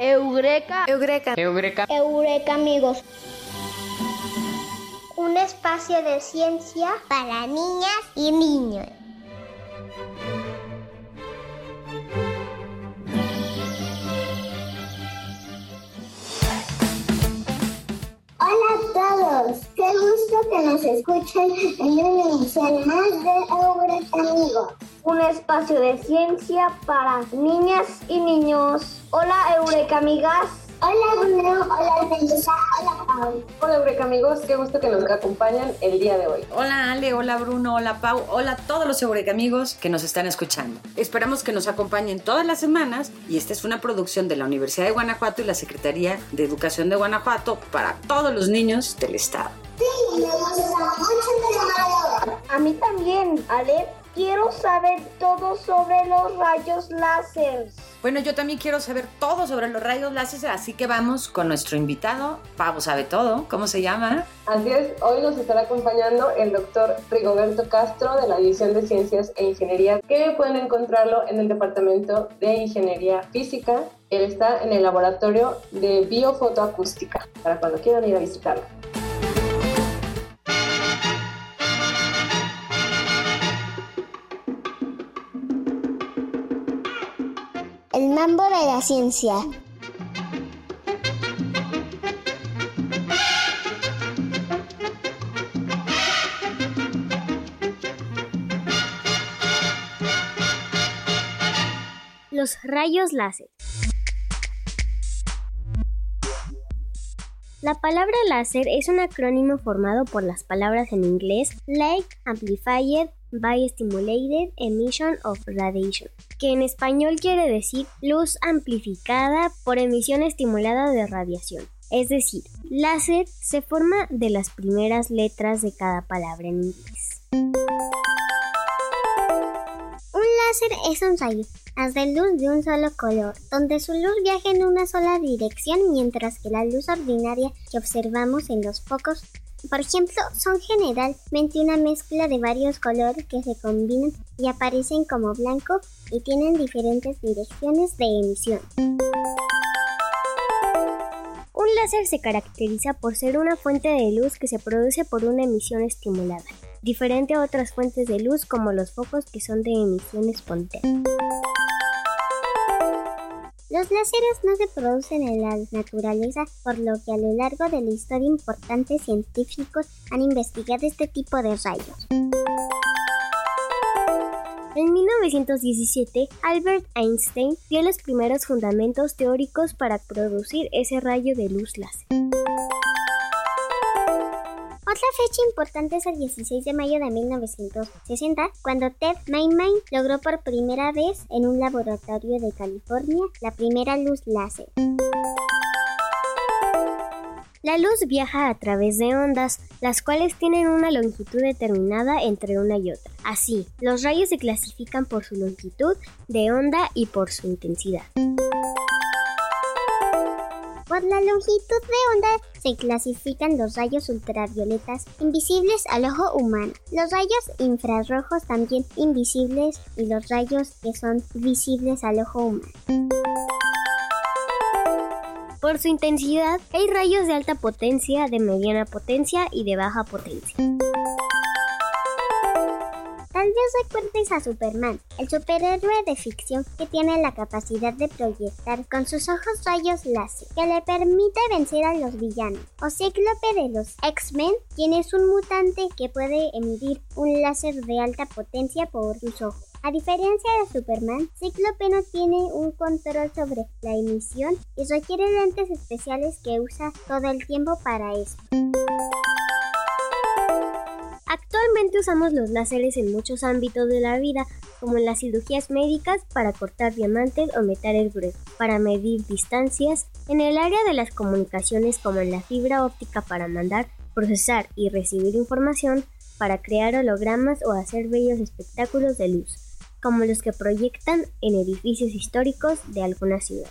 Eureka. Eureka. Eureka. Eureka, amigos. Un espacio de ciencia para niñas y niños. Hola a todos, qué gusto que nos escuchen en una emisión más de Eureka Amigos. Un espacio de ciencia para niñas y niños. Hola Eureka amigas. Hola Bruno, hola Melissa, hola Pau. Hola Eureka amigos, qué gusto que nos acompañan el día de hoy. Hola Ale, hola Bruno, hola Pau, hola a todos los Eureka amigos que nos están escuchando. Esperamos que nos acompañen todas las semanas y esta es una producción de la Universidad de Guanajuato y la Secretaría de Educación de Guanajuato para todos los niños del estado. Sí, me gusta mucho de hoy. A mí también, Ale. Quiero saber todo sobre los rayos láser. Bueno, yo también quiero saber todo sobre los rayos láser, así que vamos con nuestro invitado. Pau sabe todo. ¿Cómo se llama? Así es, hoy nos estará acompañando el doctor Rigoberto Castro de la División de Ciencias e Ingeniería, que pueden encontrarlo en el Departamento de Ingeniería Física. Él está en el laboratorio de biofotoacústica, para cuando quieran ir a visitarlo. De la ciencia. Los rayos láser. La palabra láser es un acrónimo formado por las palabras en inglés Light Amplified by Stimulated Emission of Radiation, que en español quiere decir luz amplificada por emisión estimulada de radiación. Es decir, láser se forma de las primeras letras de cada palabra en inglés. Un láser es un rayo haz de luz de un solo color, donde su luz viaja en una sola dirección, mientras que la luz ordinaria que observamos en los focos, por ejemplo, son generalmente una mezcla de varios colores que se combinan y aparecen como blanco y tienen diferentes direcciones de emisión. Un láser se caracteriza por ser una fuente de luz que se produce por una emisión estimulada, diferente a otras fuentes de luz como los focos que son de emisión espontánea. Los láseres no se producen en la naturaleza, por lo que a lo largo de la historia importantes científicos han investigado este tipo de rayos. En 1917, Albert Einstein dio los primeros fundamentos teóricos para producir ese rayo de luz láser. Otra fecha importante es el 16 de mayo de 1960, cuando Ted Maiman logró por primera vez en un laboratorio de California la primera luz láser. La luz viaja a través de ondas, las cuales tienen una longitud determinada entre una y otra. Así, los rayos se clasifican por su longitud de onda y por su intensidad. Por la longitud de onda se clasifican los rayos ultravioletas invisibles al ojo humano, los rayos infrarrojos también invisibles y los rayos que son visibles al ojo humano. Por su intensidad, hay rayos de alta potencia, de mediana potencia y de baja potencia. Tal vez recuerdes a Superman, el superhéroe de ficción que tiene la capacidad de proyectar con sus ojos rayos láser, que le permite vencer a los villanos. O Cíclope de los X-Men, quien es un mutante que puede emitir un láser de alta potencia por sus ojos. A diferencia de Superman, Cíclope no tiene un control sobre la emisión y requiere lentes especiales que usa todo el tiempo para eso. Actualmente usamos los láseres en muchos ámbitos de la vida, como en las cirugías médicas para cortar diamantes o metales gruesos, para medir distancias, en el área de las comunicaciones como en la fibra óptica para mandar, procesar y recibir información, para crear hologramas o hacer bellos espectáculos de luz, como los que proyectan en edificios históricos de alguna ciudad.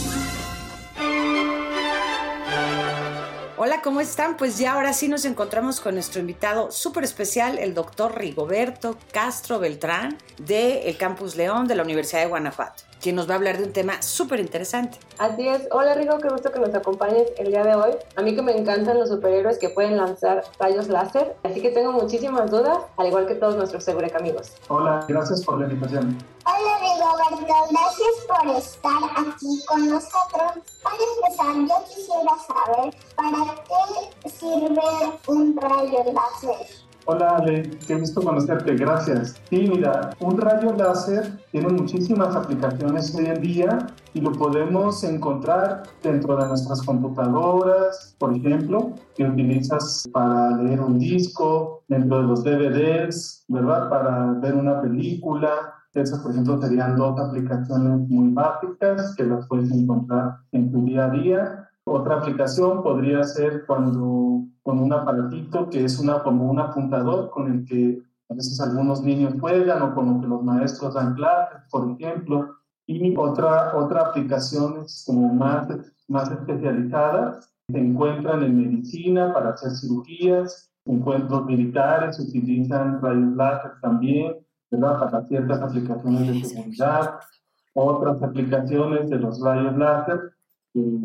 Hola, ¿cómo están? Pues ya ahora sí nos encontramos con nuestro invitado súper especial, el doctor Rigoberto Castro Beltrán, del Campus León de la Universidad de Guanajuato quien nos va a hablar de un tema súper interesante. Así es. Hola Rigo, qué gusto que nos acompañes el día de hoy. A mí que me encantan los superhéroes que pueden lanzar rayos láser, así que tengo muchísimas dudas, al igual que todos nuestros Segurec amigos. Hola, gracias por la invitación. Hola Rigoberto, gracias por estar aquí con nosotros. Para empezar, yo quisiera saber para qué sirve un rayo láser. Hola Ale, qué gusto conocerte, gracias. Sí, mira, un rayo láser tiene muchísimas aplicaciones hoy en día y lo podemos encontrar dentro de nuestras computadoras, por ejemplo, que utilizas para leer un disco, dentro de los DVDs, ¿verdad? Para ver una película. Esas, por ejemplo, serían dos aplicaciones muy básicas que las puedes encontrar en tu día a día. Otra aplicación podría ser cuando con un aparatito que es una, como un apuntador con el que a veces algunos niños juegan o con lo que los maestros dan clases, por ejemplo. Y otra, otra aplicaciones como más, más especializadas se encuentran en medicina para hacer cirugías, encuentros militares utilizan rayos láser también, ¿verdad? Para ciertas aplicaciones de seguridad. Otras aplicaciones de los rayos láser,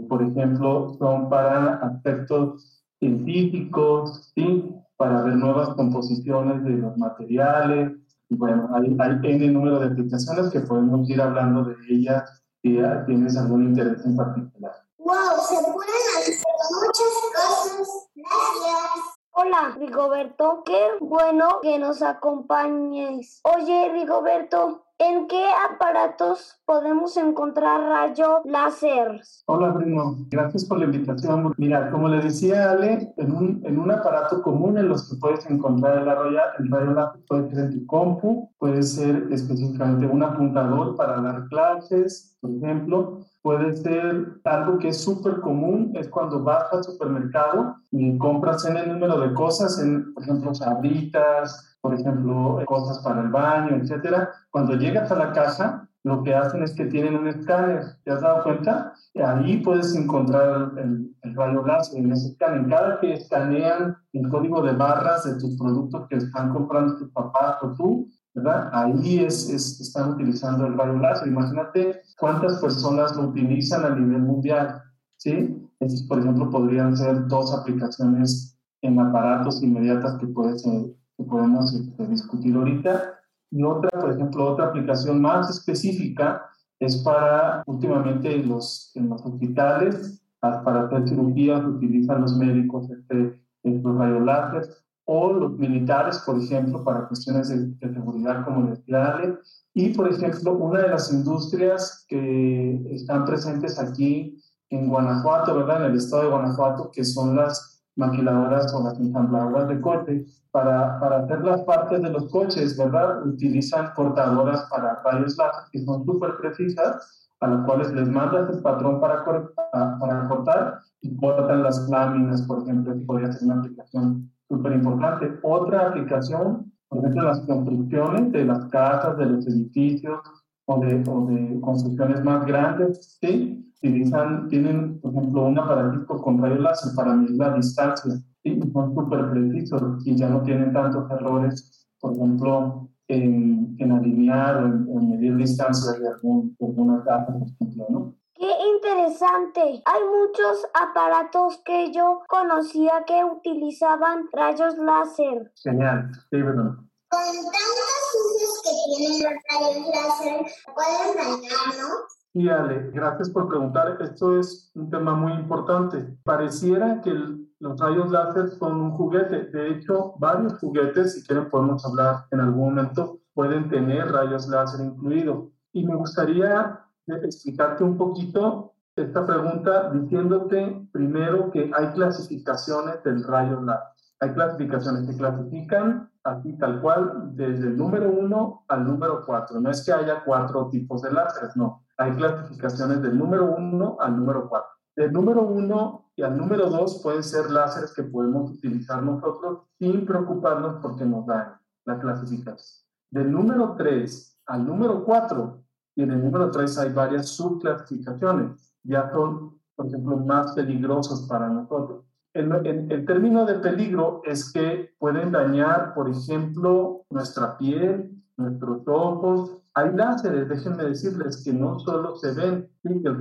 por ejemplo, son para aspectos científicos, ¿sí? para ver nuevas composiciones de los materiales. Y bueno, hay, hay N número de aplicaciones que podemos ir hablando de ellas si tienes algún interés en particular. ¡Wow! Se pueden hacer muchas cosas. Gracias. Hola, Rigoberto. Qué bueno que nos acompañes. Oye, Rigoberto, ¿En qué aparatos podemos encontrar rayo láser? Hola, Bruno. Gracias por la invitación. Mira, como le decía Ale, en un, en un aparato común en los que puedes encontrar el rayo, el rayo láser puede ser en tu compu, puede ser específicamente un apuntador para dar clases, por ejemplo. Puede ser algo que es súper común, es cuando vas al supermercado y compras en el número de cosas, en, por ejemplo, sabritas, por ejemplo, cosas para el baño, etcétera. Cuando llegas a la casa, lo que hacen es que tienen un escáner, ¿te has dado cuenta? Y ahí puedes encontrar el, rayo láser en ese escáner. Cada que escanean el código de barras de tus productos que están comprando tu papá o tú, ¿verdad? Ahí es, están utilizando el rayo láser. Imagínate cuántas personas lo utilizan a nivel mundial, ¿sí? Estos, por ejemplo, podrían ser dos aplicaciones en aparatos inmediatas que puedes que podemos este, discutir ahorita. Y otra, por ejemplo, otra aplicación más específica es para, últimamente en los, en los hospitales, para hacer cirugías utilizan los médicos este, estos rayos o los militares, por ejemplo, para cuestiones de, seguridad, como decía Y, por ejemplo, una de las industrias que están presentes aquí en Guanajuato, ¿verdad? En el estado de Guanajuato, que son las maquiladoras o las ensambladoras de coches para, para hacer las partes de los coches, ¿verdad? Utilizan cortadoras para rayos láser que son súper precisas, a las cuales les mandas el patrón para, para cortar y cortan las láminas, por ejemplo, que podría ser una aplicación súper importante. Otra aplicación, por ejemplo, las construcciones de las casas, de los edificios o de, o de construcciones más grandes, ¿sí? utilizan, tienen, por ejemplo, un aparatito con rayos láser para medir la distancia y son súper precisos y ya no tienen tantos errores, por ejemplo, en, en alinear o en, medir distancias de, algún, de alguna casa, por ejemplo, ¿no? ¡Qué interesante! Hay muchos aparatos que yo conocía que utilizaban rayos láser. Genial, sí, verdad. Con tantos usos que tienen los rayos láser, pueden dañar, ¿no? Y Ale, gracias por preguntar. Esto es un tema muy importante. Pareciera que los rayos láser son un juguete. De hecho, varios juguetes, si quieren podemos hablar en algún momento, pueden tener rayos láser incluidos. Y me gustaría explicarte un poquito esta pregunta diciéndote primero que hay clasificaciones del rayo láser. Hay clasificaciones que clasifican así tal cual desde el número 1 al número 4. No es que haya cuatro tipos de láseres, no. Hay clasificaciones del número 1 al número 4. Del número 1 y al número 2 pueden ser láseres que podemos utilizar nosotros sin preocuparnos porque nos dan la clasificación. Del número 3 al número 4, y en el número 3 hay varias subclasificaciones, ya son, por ejemplo, más peligrosos para nosotros. El, el, término de peligro es que pueden dañar, por ejemplo, nuestra piel, nuestros ojos. Hay láseres, déjenme decirles, que no solo se ven,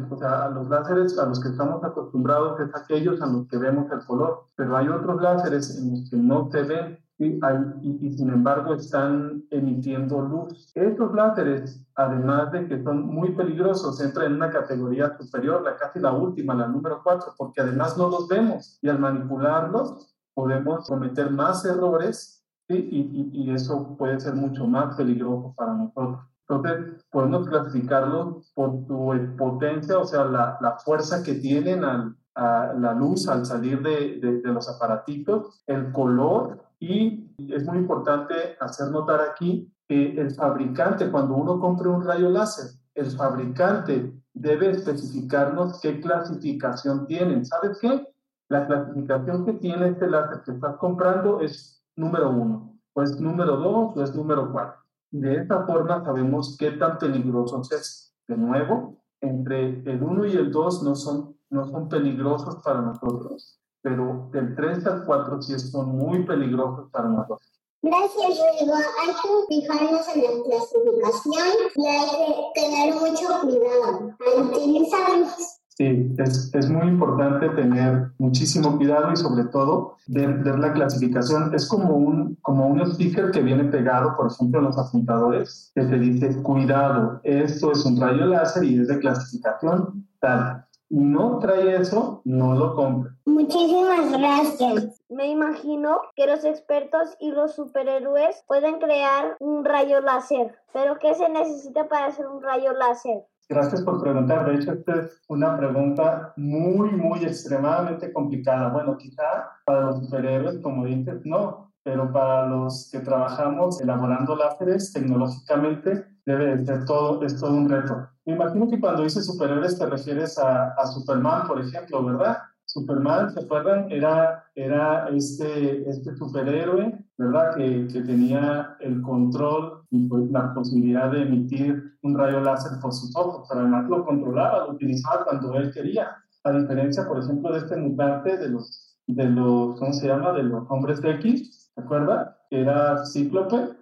o sea, los láseres a los que estamos acostumbrados es aquellos a los que vemos el color, pero hay otros láseres en los que no se ven y, y, sin embargo están emitiendo luz. Estos láseres, además de que son muy peligrosos, entran en una categoría superior, la casi la última, la número 4, porque además no los vemos y al manipularlos podemos cometer más errores y, y, eso puede ser mucho más peligroso para nosotros. Entonces, podemos clasificarlos por su potencia, o sea, la, la fuerza que tienen al, a la luz al salir de, de, de los aparatitos, el color y es muy importante hacer notar aquí que el fabricante, cuando uno compre un rayo láser, el fabricante debe especificarnos qué clasificación tienen. ¿Sabes qué? La clasificación que tiene este láser que estás comprando es número uno, o es número dos, o es número cuatro. De esta forma sabemos qué tan peligrosos es. De nuevo, entre el 1 y el 2 no son, no son peligrosos para nosotros pero del 3 al 4 sí son muy peligrosos para nosotros. Gracias, Rigo. Hay que fijarnos en la clasificación y hay que tener mucho cuidado al utilizarlos. Sí, es, es, muy importante tener muchísimo cuidado y sobre todo ver, ver, la clasificación. Es como un, como un sticker que viene pegado, por ejemplo, en los apuntadores, que te dice, cuidado, esto es un rayo láser y es de clasificación tal no trae eso, no lo compre. Muchísimas gracias. Me imagino que los expertos y los superhéroes pueden crear un rayo láser, pero ¿qué se necesita para hacer un rayo láser? Gracias por preguntar. De hecho, esta es una pregunta muy, muy extremadamente complicada. Bueno, quizá para los superhéroes, como dices, no, pero para los que trabajamos elaborando láseres tecnológicamente, debe de ser todo, es todo un reto. Me imagino que cuando dices superhéroes te refieres a, a Superman, por ejemplo, ¿verdad? Superman, ¿se acuerdan? Era, era este, este superhéroe, ¿verdad? Que, que tenía el control y pues, la posibilidad de emitir un rayo láser por sus ojos, pero además lo controlaba, lo utilizaba cuando él quería. A diferencia, por ejemplo, de este mutante de los, de los ¿cómo se llama? De los hombres de X, ¿se acuerda? Que era Cíclope,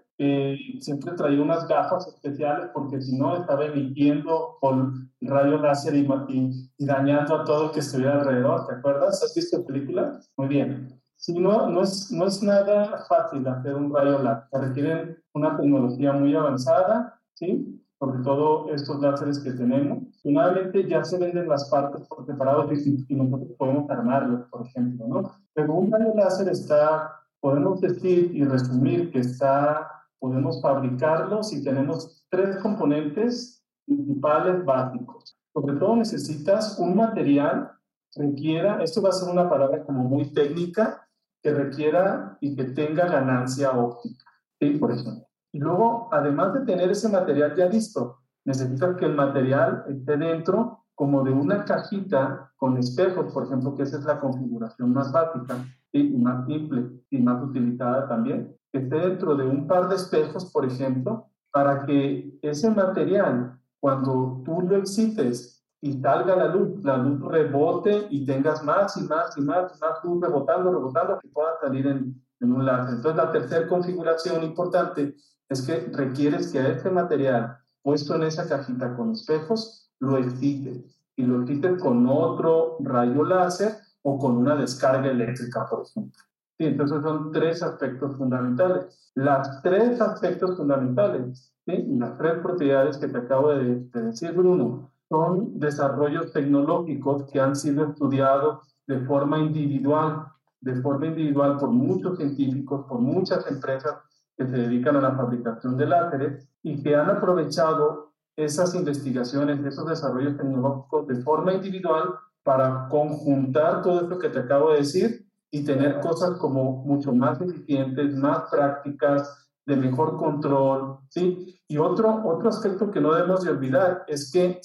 siempre traía unas gafas especiales porque si no estaba emitiendo con rayo láser y, y, dañando a todo el que estuviera alrededor. ¿Te acuerdas? ¿Has visto película? Muy bien. Si no, no es, no es nada fácil hacer un rayo láser. Se requieren una tecnología muy avanzada, ¿sí? Sobre todo estos láseres que tenemos. Finalmente ya se venden las partes por separado y, y nosotros podemos armarlos, por ejemplo, ¿no? Pero un rayo láser está, podemos decir y resumir que está podemos fabricarlos y tenemos tres componentes principales básicos. Sobre todo necesitas un material requiera, esto va a ser una palabra como muy técnica, que requiera y que tenga ganancia óptica, ¿sí? por ejemplo. Y luego, además de tener ese material ya listo, necesitas que el material esté dentro como de una cajita con espejos, por ejemplo, que esa es la configuración más básica y más simple y más utilizada también que esté dentro de un par de espejos, por ejemplo, para que ese material, cuando tú lo excites y salga la luz, la luz rebote y tengas más y más y más y más luz rebotando, rebotando, que pueda salir en, un láser. Entonces, la tercera configuración importante es que requieres que este material puesto en esa cajita con espejos, lo excites y lo excites con otro rayo láser o con una descarga eléctrica, por ejemplo. Sí, entonces son tres aspectos fundamentales. Las tres aspectos fundamentales ¿sí? las tres propiedades que te acabo de, decir, Bruno, son desarrollos tecnológicos que han sido estudiados de forma individual, de forma individual por muchos científicos, por muchas empresas que se dedican a la fabricación de láseres y que han aprovechado esas investigaciones, esos desarrollos tecnológicos de forma individual para conjuntar todo esto que te acabo de decir y tener cosas como mucho más eficientes, más prácticas, de mejor control, ¿sí? Y otro, otro aspecto que no debemos de olvidar es que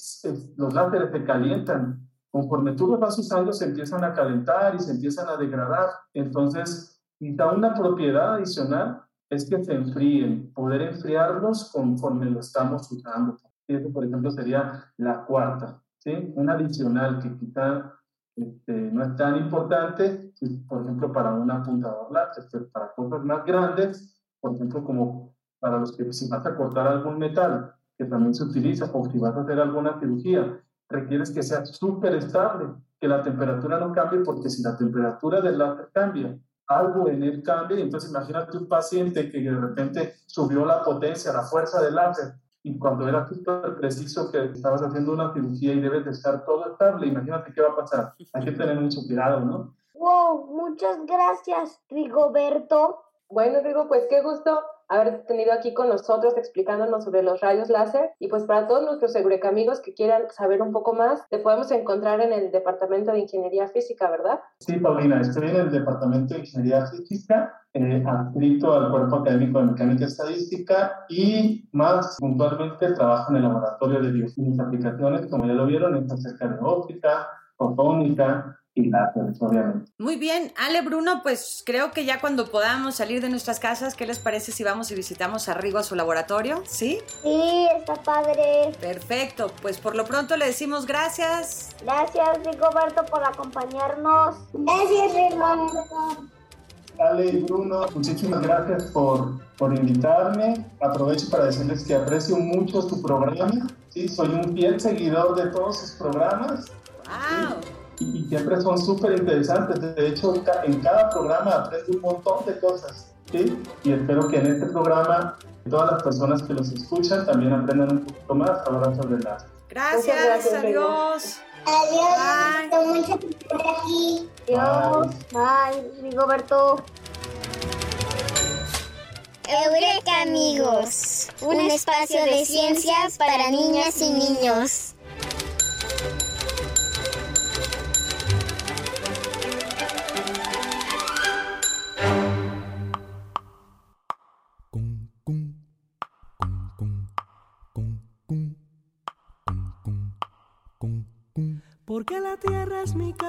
los láseres se calientan. Conforme tú los vas usando, se empiezan a calentar y se empiezan a degradar. Entonces, quizá una propiedad adicional es que se enfríen, poder enfriarlos conforme lo estamos usando. Eso, por ejemplo, sería la cuarta, ¿sí? Una adicional que quizá este, no es tan importante, por ejemplo, para un apuntador láser, pero para cosas más grandes, por ejemplo, como para los que si vas a cortar algún metal, que también se utiliza, o si vas a hacer alguna cirugía, requieres que sea súper estable, que la temperatura no cambie, porque si la temperatura del láser cambia, algo en él cambia, entonces imagínate un paciente que de repente subió la potencia, la fuerza del láser, y cuando era preciso que estabas haciendo una cirugía y debes de estar todo estable, imagínate qué va a pasar. Hay que tener mucho cuidado, ¿no? Wow, muchas gracias, Rigoberto. Bueno, Rigo, pues qué gusto haber tenido aquí con nosotros explicándonos sobre los rayos láser. Y pues para todos nuestros amigos que quieran saber un poco más, te podemos encontrar en el Departamento de Ingeniería Física, ¿verdad? Sí, Paulina, estoy en el Departamento de Ingeniería Física, eh, adscrito al Cuerpo Académico de Mecánica Estadística y más puntualmente trabajo en el Laboratorio de Biofísica Aplicaciones, como ya lo vieron, está cerca de óptica, fotónica, muy bien, Ale Bruno, pues creo que ya cuando podamos salir de nuestras casas, ¿qué les parece si vamos y visitamos a Rigo a su laboratorio? ¿Sí? Sí, está padre. Perfecto, pues por lo pronto le decimos gracias. Gracias, Rigoberto, por acompañarnos. Gracias, Rigoberto. Ale y Bruno, muchísimas gracias por, por invitarme. Aprovecho para decirles que aprecio mucho su programa. Sí, soy un fiel seguidor de todos sus programas. ¡Wow! Y, siempre son súper interesantes. De hecho, en cada programa aprendo un montón de cosas. ¿sí? Y espero que en este programa todas las personas que los escuchan también aprendan un poquito más. Abrazos de la. Gracias, gracias, adiós. Adiós, aquí. Adiós, bye, Rigoberto. Eureka amigos, un espacio de ciencias para niñas y niños.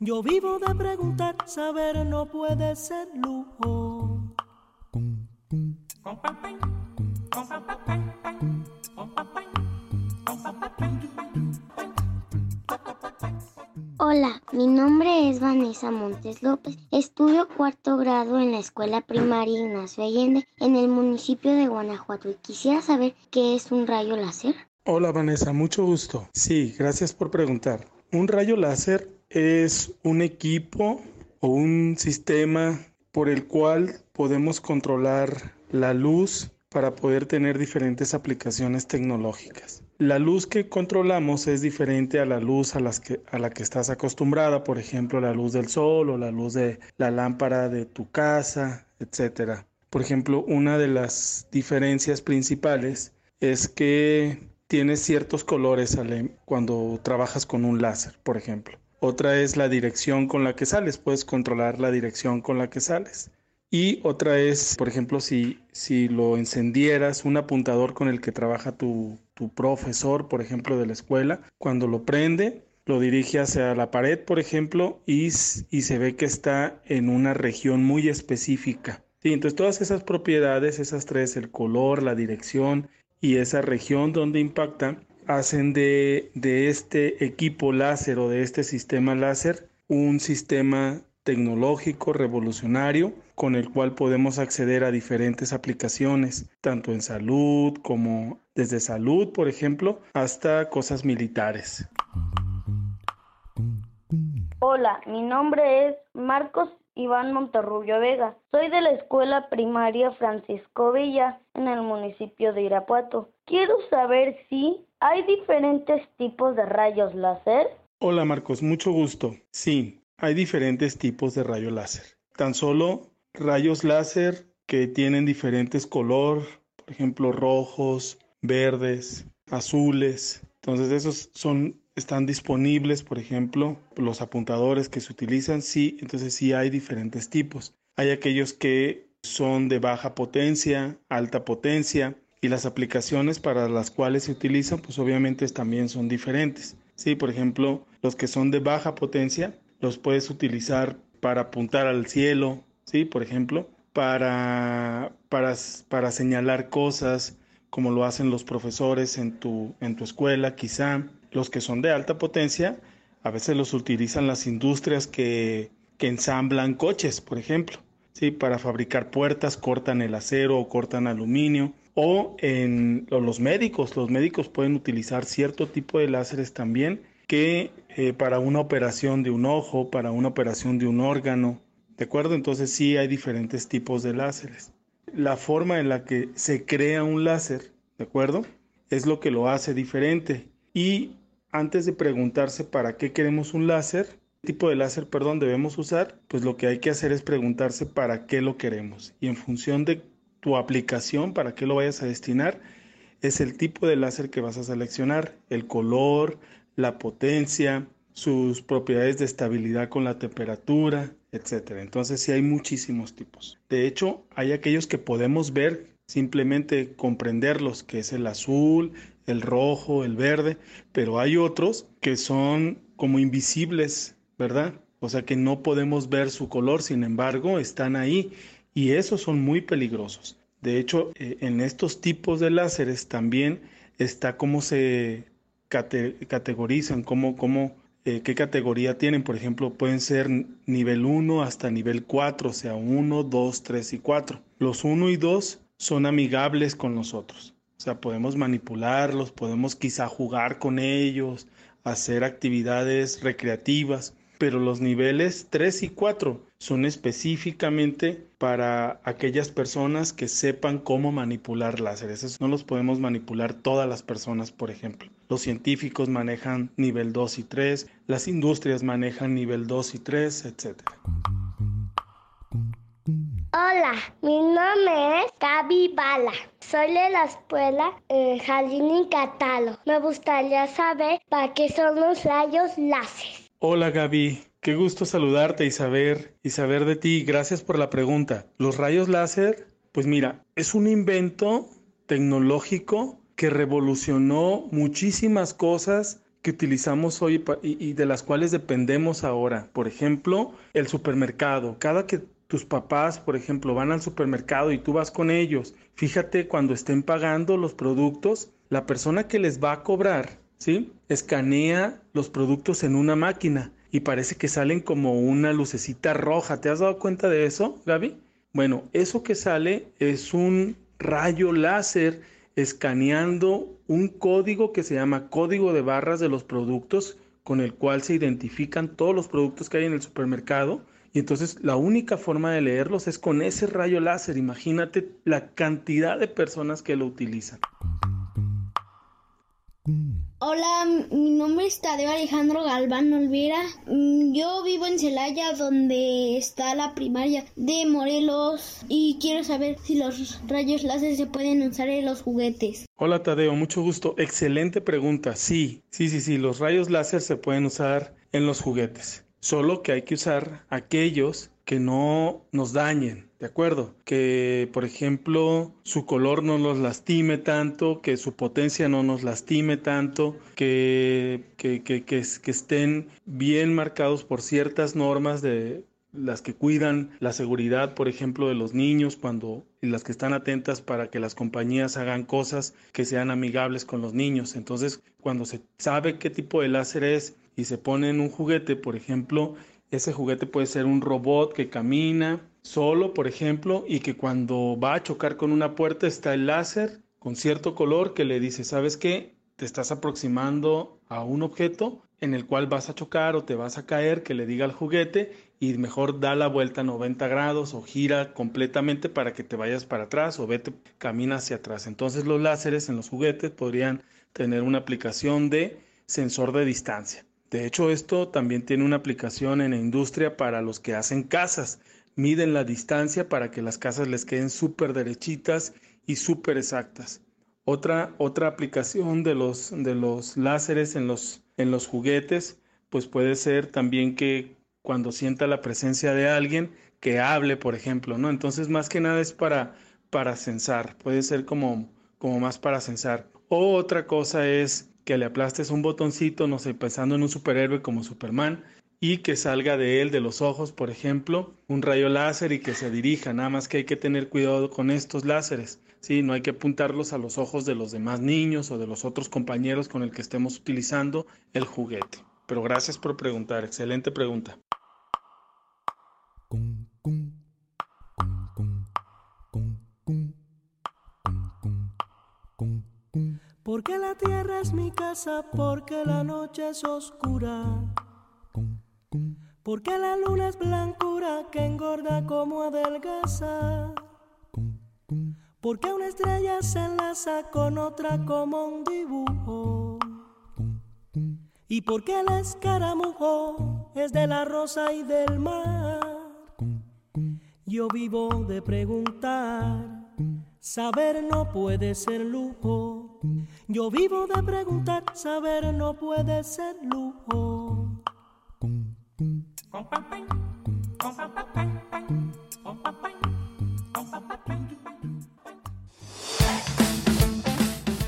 Yo vivo de preguntar, saber no puede ser lujo. Hola, mi nombre es Vanessa Montes López. Estudio cuarto grado en la escuela primaria Ignacio Allende en el municipio de Guanajuato y quisiera saber qué es un rayo láser. Hola Vanessa, mucho gusto. Sí, gracias por preguntar. Un rayo láser es un equipo o un sistema por el cual podemos controlar la luz para poder tener diferentes aplicaciones tecnológicas. La luz que controlamos es diferente a la luz a, las que, a la que estás acostumbrada, por ejemplo, la luz del sol o la luz de la lámpara de tu casa, etc. Por ejemplo, una de las diferencias principales es que tienes ciertos colores cuando trabajas con un láser, por ejemplo. Otra es la dirección con la que sales, puedes controlar la dirección con la que sales. Y otra es, por ejemplo, si, si lo encendieras, un apuntador con el que trabaja tu, tu profesor, por ejemplo, de la escuela, cuando lo prende, lo dirige hacia la pared, por ejemplo, y, y se ve que está en una región muy específica. Sí, entonces todas esas propiedades, esas tres, el color, la dirección y esa región donde impacta, hacen de, este equipo láser o de este sistema láser un sistema tecnológico revolucionario con el cual podemos acceder a diferentes aplicaciones, tanto en salud como desde salud, por ejemplo, hasta cosas militares. Hola, mi nombre es Marcos Iván Monterrubio Vega. Soy de la escuela primaria Francisco Villa en el municipio de Irapuato. Quiero saber si hay diferentes tipos de rayos láser. Hola Marcos, mucho gusto. Sí, hay diferentes tipos de rayo láser. Tan solo rayos láser que tienen diferentes color, por ejemplo, rojos, verdes, azules. Entonces esos son están disponibles, por ejemplo, los apuntadores que se utilizan, sí, entonces sí hay diferentes tipos. Hay aquellos que son de baja potencia, alta potencia y las aplicaciones para las cuales se utilizan, pues obviamente también son diferentes. Sí, por ejemplo, los que son de baja potencia los puedes utilizar para apuntar al cielo, sí, por ejemplo, para, para, para señalar cosas como lo hacen los profesores en tu, en tu escuela, quizá los que son de alta potencia, a veces los utilizan las industrias que, ensamblan coches, por ejemplo. ¿sí? Para fabricar puertas cortan el acero o cortan aluminio. O en los médicos, los médicos pueden utilizar cierto tipo de láseres también que eh, para una operación de un ojo, para una operación de un órgano. ¿De acuerdo? Entonces sí hay diferentes tipos de láseres. La forma en la que se crea un láser, ¿de acuerdo? Es lo que lo hace diferente. Y antes de preguntarse para qué queremos un láser, qué tipo de láser, perdón, debemos usar, pues lo que hay que hacer es preguntarse para qué lo queremos. Y en función de tu aplicación, para qué lo vayas a destinar, es el tipo de láser que vas a seleccionar, el color, la potencia, sus propiedades de estabilidad con la temperatura, etc. Entonces sí hay muchísimos tipos. De hecho, hay aquellos que podemos ver, simplemente comprenderlos, que es el azul, el rojo, el verde, pero hay otros que son como invisibles, ¿verdad? O sea que no podemos ver su color, sin embargo, están ahí y esos son muy peligrosos. De hecho, eh, en estos tipos de láseres también está cómo se categorizan, cómo, cómo, eh, qué categoría tienen. Por ejemplo, pueden ser nivel 1 hasta nivel 4, o sea, 1, 2, 3 y 4. Los 1 y 2 son amigables con nosotros. O sea, podemos manipularlos, podemos quizá jugar con ellos, hacer actividades recreativas, pero los niveles 3 y 4 son específicamente para aquellas personas que sepan cómo manipular láseres. No los podemos manipular todas las personas, por ejemplo. Los científicos manejan nivel 2 y 3, las industrias manejan nivel 2 y 3, etc. Hola, mi nombre es Gaby Bala. Soy de la escuela eh, y Catalo. Me gustaría saber para qué son los rayos láser. Hola Gaby, qué gusto saludarte y saber y saber de ti. Gracias por la pregunta. Los rayos láser, pues mira, es un invento tecnológico que revolucionó muchísimas cosas que utilizamos hoy y, de las cuales dependemos ahora. Por ejemplo, el supermercado. Cada que tus papás, por ejemplo, van al supermercado y tú vas con ellos, fíjate cuando estén pagando los productos, la persona que les va a cobrar, ¿sí? Escanea los productos en una máquina y parece que salen como una lucecita roja. ¿Te has dado cuenta de eso, Gaby? Bueno, eso que sale es un rayo láser escaneando un código que se llama código de barras de los productos con el cual se identifican todos los productos que hay en el supermercado y entonces la única forma de leerlos es con ese rayo láser. Imagínate la cantidad de personas que lo utilizan. Hola, mi nombre es Tadeo Alejandro Galván Olvera. Mm, yo vivo en Celaya, donde está la primaria de Morelos, y quiero saber si los rayos láser se pueden usar en los juguetes. Hola Tadeo, mucho gusto. Excelente pregunta. Sí, sí, sí, sí, los rayos láser se pueden usar en los juguetes. Solo que hay que usar aquellos que no nos dañen, ¿de acuerdo? Que, por ejemplo, su color no nos lastime tanto, que su potencia no nos lastime tanto, que, que, que, que, estén bien marcados por ciertas normas de las que cuidan la seguridad, por ejemplo, de los niños cuando las que están atentas para que las compañías hagan cosas que sean amigables con los niños. Entonces, cuando se sabe qué tipo de láser es y se pone en un juguete, por ejemplo, ese juguete puede ser un robot que camina solo, por ejemplo, y que cuando va a chocar con una puerta está el láser con cierto color que le dice, ¿sabes qué? Te estás aproximando a un objeto en el cual vas a chocar o te vas a caer, que le diga al juguete y mejor da la vuelta 90 grados o gira completamente para que te vayas para atrás o vete, camina hacia atrás. Entonces los láseres en los juguetes podrían tener una aplicación de sensor de distancia. De hecho, esto también tiene una aplicación en la industria para los que hacen casas. Miden la distancia para que las casas les queden súper derechitas y súper exactas. Otra, otra aplicación de los, de los láseres en los, en los juguetes, pues puede ser también que cuando sienta la presencia de alguien, que hable, por ejemplo, ¿no? Entonces, más que nada es para, para censar, puede ser como, como más para censar. O otra cosa es que le aplastes un botoncito, no sé, pensando en un superhéroe como Superman, y que salga de él, de los ojos, por ejemplo, un rayo láser y que se dirija. Nada más que hay que tener cuidado con estos láseres. Sí, no hay que apuntarlos a los ojos de los demás niños o de los otros compañeros con el que estemos utilizando el juguete. Pero gracias por preguntar, excelente pregunta. Porque la tierra es mi casa, porque la noche es oscura. Porque la luna es blancura que engorda como adelgaza. Porque una estrella se enlaza con otra como un dibujo. Y porque el escaramujo es de la rosa y del mar. Yo vivo de preguntar. Saber no puede ser lujo. Yo vivo de preguntar, saber no puede ser lujo.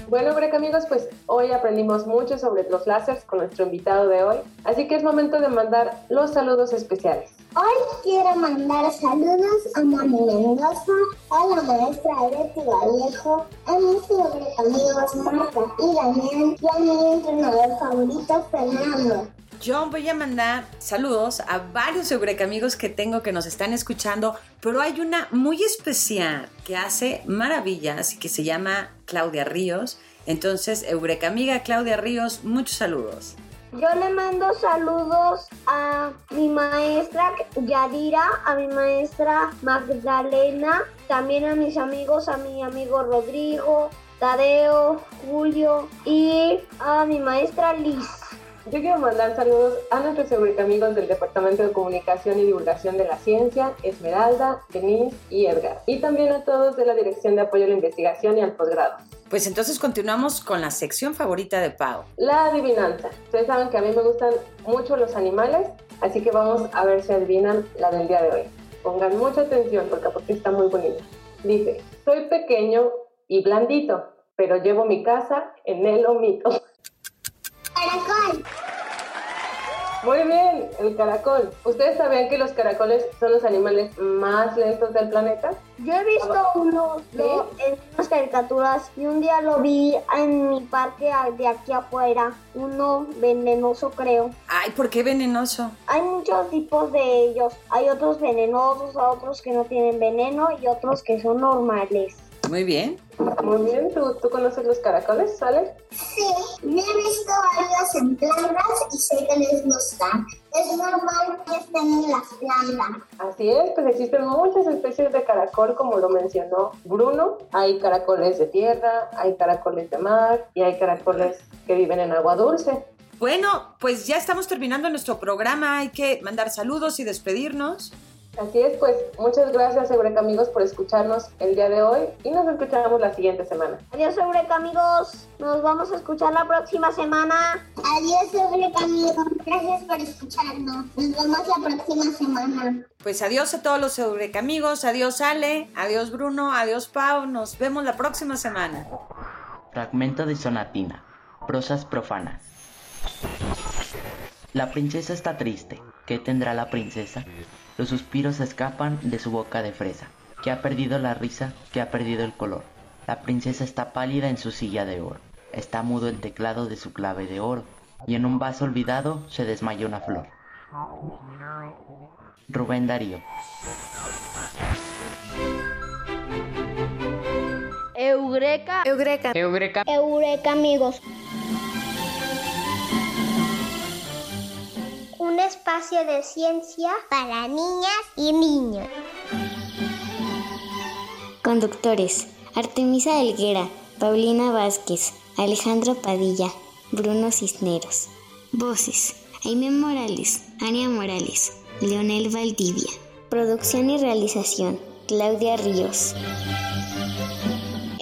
Bueno, break amigos, pues hoy aprendimos mucho sobre los láseres con nuestro invitado de hoy, así que es momento de mandar los saludos especiales. Hoy quiero mandar saludos a Mami Mendoza, a la maestra Betty Vallejo, a mis amigos Marta y Daniel y a mi entrenador favorito Fernando. Yo voy a mandar saludos a varios Eureka amigos que tengo que nos están escuchando, pero hay una muy especial que hace maravillas y que se llama Claudia Ríos. Entonces, Eureka amiga Claudia Ríos, muchos saludos. Yo le mando saludos a mi maestra Yadira, a mi maestra Magdalena, también a mis amigos, a mi amigo Rodrigo, Tadeo, Julio y a mi maestra Liz. Yo quiero mandar saludos a nuestros amigos del Departamento de Comunicación y Divulgación de la Ciencia, Esmeralda, Denise y Edgar. Y también a todos de la Dirección de Apoyo a la Investigación y al Posgrado. Pues entonces continuamos con la sección favorita de Pau. La adivinanza. Ustedes saben que a mí me gustan mucho los animales, así que vamos a ver si adivinan la del día de hoy. Pongan mucha atención porque, porque está muy bonita. Dice, soy pequeño y blandito, pero llevo mi casa en el omito. Caracol. Muy bien, el caracol. ¿Ustedes sabían que los caracoles son los animales más lentos del planeta? Yo he visto uno en unas caricaturas y un día lo vi en mi parque de aquí afuera. Uno venenoso, creo. Ay, ¿por qué venenoso? Hay muchos tipos de ellos. Hay otros venenosos, otros que no tienen veneno y otros que son normales. Muy bien. Muy bien, ¿tú, tú conoces los caracoles, ¿sale? Sí, me he visto varios en plantas y sé que les gustan. Es normal que estén en las plantas. Así es, pues existen muchas especies de caracol, como lo mencionó Bruno. Hay caracoles de tierra, hay caracoles de mar y hay caracoles que viven en agua dulce. Bueno, pues ya estamos terminando nuestro programa. Hay que mandar saludos y despedirnos. Así es, pues muchas gracias Eureka amigos por escucharnos el día de hoy y nos escuchamos la siguiente semana. Adiós Eureka amigos, nos vamos a escuchar la próxima semana. Adiós Eureka amigos, gracias por escucharnos, nos vemos la próxima semana. Pues adiós a todos los Eureka amigos, adiós Ale, adiós Bruno, adiós Pau, nos vemos la próxima semana. Fragmento de sonatina, prosas profanas. La princesa está triste. ¿Qué tendrá la princesa? Los suspiros escapan de su boca de fresa, que ha perdido la risa, que ha perdido el color. La princesa está pálida en su silla de oro, está mudo el teclado de su clave de oro, y en un vaso olvidado se desmayó una flor. Rubén Darío. Eureka. Eureka. Eureka. Eureka, amigos. Un espacio de ciencia para niñas y niños. Conductores: Artemisa Elguera, Paulina Vázquez, Alejandro Padilla, Bruno Cisneros. Voces: Aime Morales, Ania Morales, Leonel Valdivia. Producción y realización: Claudia Ríos.